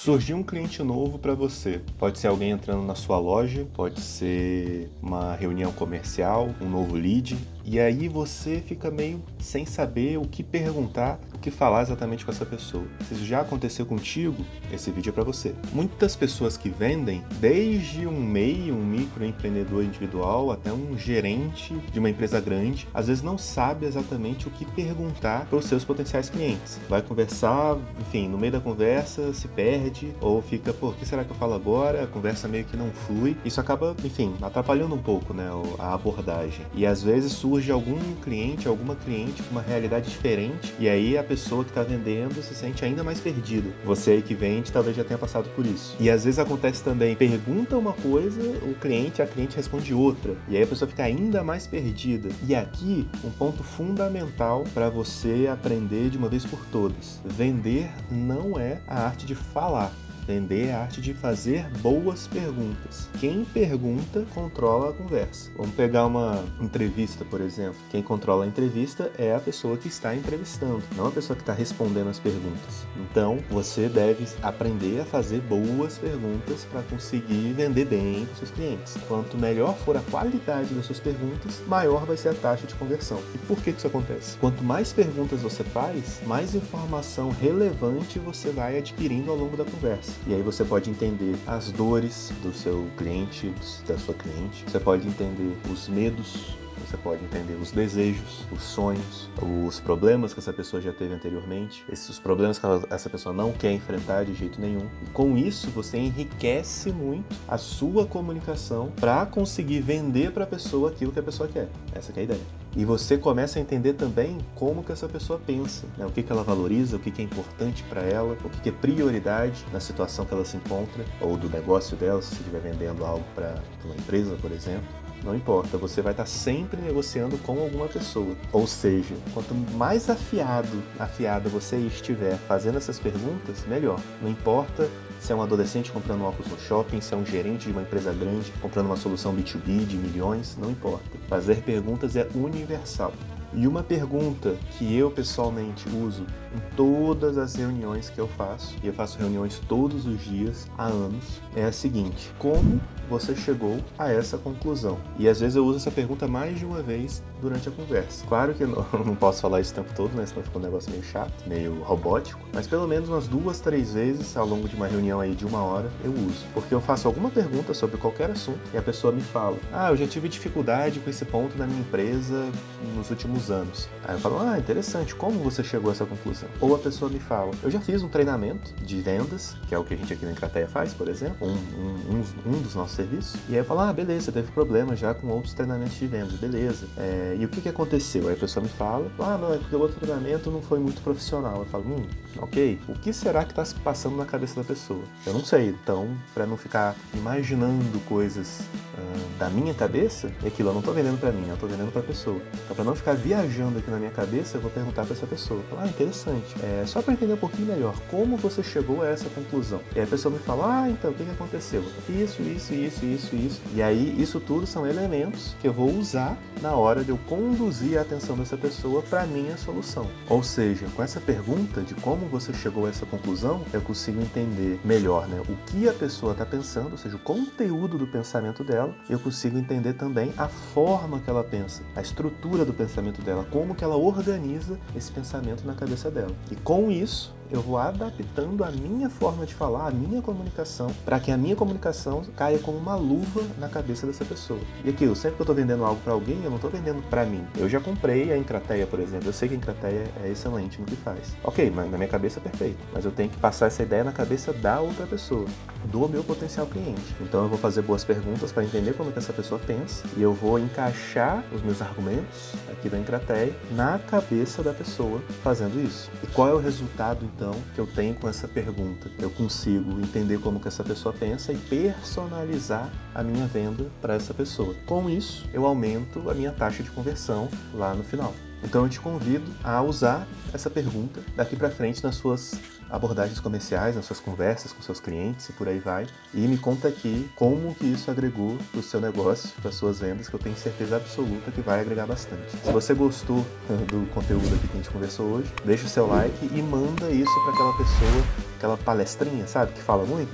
Surgiu um cliente novo para você. Pode ser alguém entrando na sua loja, pode ser uma reunião comercial, um novo lead, e aí você fica meio sem saber o que perguntar, o que falar exatamente com essa pessoa. Se isso já aconteceu contigo, esse vídeo é para você. Muitas pessoas que vendem, desde um MEI, um microempreendedor individual, até um gerente de uma empresa grande, às vezes não sabe exatamente o que perguntar para os seus potenciais clientes. Vai conversar, enfim, no meio da conversa se perde ou fica, pô, o que será que eu falo agora? A conversa meio que não flui. Isso acaba, enfim, atrapalhando um pouco, né, a abordagem. E às vezes surge surge algum cliente, alguma cliente com uma realidade diferente e aí a pessoa que está vendendo se sente ainda mais perdida. Você aí que vende talvez já tenha passado por isso. E às vezes acontece também, pergunta uma coisa, o cliente, a cliente responde outra e aí a pessoa fica ainda mais perdida. E aqui um ponto fundamental para você aprender de uma vez por todas: vender não é a arte de falar. Vender é a arte de fazer boas perguntas. Quem pergunta controla a conversa. Vamos pegar uma entrevista, por exemplo. Quem controla a entrevista é a pessoa que está entrevistando, não a pessoa que está respondendo as perguntas. Então, você deve aprender a fazer boas perguntas para conseguir vender bem para seus clientes. Quanto melhor for a qualidade das suas perguntas, maior vai ser a taxa de conversão. E por que isso acontece? Quanto mais perguntas você faz, mais informação relevante você vai adquirindo ao longo da conversa. E aí você pode entender as dores do seu cliente, da sua cliente. Você pode entender os medos você pode entender os desejos, os sonhos, os problemas que essa pessoa já teve anteriormente, esses problemas que essa pessoa não quer enfrentar de jeito nenhum. E com isso você enriquece muito a sua comunicação para conseguir vender para a pessoa aquilo que a pessoa quer. Essa é a ideia. E você começa a entender também como que essa pessoa pensa, né? o que, que ela valoriza, o que, que é importante para ela, o que, que é prioridade na situação que ela se encontra, ou do negócio dela, se estiver vendendo algo para uma empresa, por exemplo. Não importa, você vai estar sempre negociando com alguma pessoa. Ou seja, quanto mais afiado, afiado você estiver fazendo essas perguntas, melhor. Não importa se é um adolescente comprando óculos no shopping, se é um gerente de uma empresa grande comprando uma solução B2B de milhões, não importa. Fazer perguntas é universal. E uma pergunta que eu pessoalmente uso em todas as reuniões que eu faço, e eu faço reuniões todos os dias há anos, é a seguinte: como você chegou a essa conclusão? E às vezes eu uso essa pergunta mais de uma vez durante a conversa. Claro que eu não posso falar isso o tempo todo, né? Senão fica um negócio meio chato, meio robótico. Mas pelo menos umas duas, três vezes ao longo de uma reunião aí de uma hora eu uso. Porque eu faço alguma pergunta sobre qualquer assunto e a pessoa me fala: Ah, eu já tive dificuldade com esse ponto na minha empresa nos últimos anos. Aí eu falo: Ah, interessante, como você chegou a essa conclusão? Ou a pessoa me fala: Eu já fiz um treinamento de vendas, que é o que a gente aqui na Encrateia faz, por exemplo, um, um, um, um dos nossos serviços. E aí eu falo: Ah, beleza, teve problema já com outros treinamentos de vendas, beleza. É, e o que, que aconteceu? Aí a pessoa me fala, ah, não, é porque o outro treinamento não foi muito profissional. Eu falo, hum, ok. O que será que está se passando na cabeça da pessoa? Eu não sei. Então, para não ficar imaginando coisas uh, da minha cabeça, e aquilo eu não estou vendendo para mim, eu estou vendendo para a pessoa. Então, para não ficar viajando aqui na minha cabeça, eu vou perguntar para essa pessoa. Ah, interessante. É só para entender um pouquinho melhor como você chegou a essa conclusão. E aí a pessoa me fala, ah, então o que, aconteceu? Isso, isso, isso, isso, isso. E aí isso tudo são elementos que eu vou usar na hora de eu conduzir a atenção dessa pessoa para minha solução. Ou seja, com essa pergunta de como você chegou a essa conclusão, eu consigo entender melhor né, o que a pessoa está pensando, ou seja, o conteúdo do pensamento dela, eu consigo entender também a forma que ela pensa, a estrutura do pensamento dela, como que ela organiza esse pensamento na cabeça dela. E com isso, eu vou adaptando a minha forma de falar, a minha comunicação, para que a minha comunicação caia como uma luva na cabeça dessa pessoa. E aquilo, sempre que eu estou vendendo algo para alguém, eu não estou vendendo para mim. Eu já comprei a Encrateia, por exemplo. Eu sei que a Encrateia é excelente no que faz. Ok, mas na minha cabeça é perfeito. Mas eu tenho que passar essa ideia na cabeça da outra pessoa, do meu potencial cliente. Então eu vou fazer boas perguntas para entender como que essa pessoa pensa e eu vou encaixar os meus argumentos aqui da Encrateia na cabeça da pessoa fazendo isso. E qual é o resultado então que eu tenho com essa pergunta. Eu consigo entender como que essa pessoa pensa e personalizar a minha venda para essa pessoa. Com isso, eu aumento a minha taxa de conversão lá no final. Então eu te convido a usar essa pergunta daqui para frente nas suas abordagens comerciais nas suas conversas com seus clientes e por aí vai. E me conta aqui como que isso agregou para o seu negócio, para suas vendas, que eu tenho certeza absoluta que vai agregar bastante. Se você gostou do conteúdo aqui que a gente conversou hoje, deixa o seu like e manda isso para aquela pessoa, aquela palestrinha, sabe, que fala muito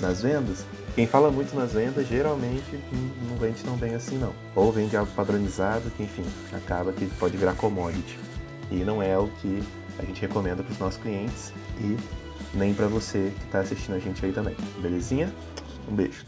nas vendas. Quem fala muito nas vendas geralmente não vende tão bem assim não. Ou vende algo padronizado que, enfim, acaba que pode virar commodity. E não é o que a gente recomenda para os nossos clientes e nem para você que está assistindo a gente aí também. Belezinha? Um beijo.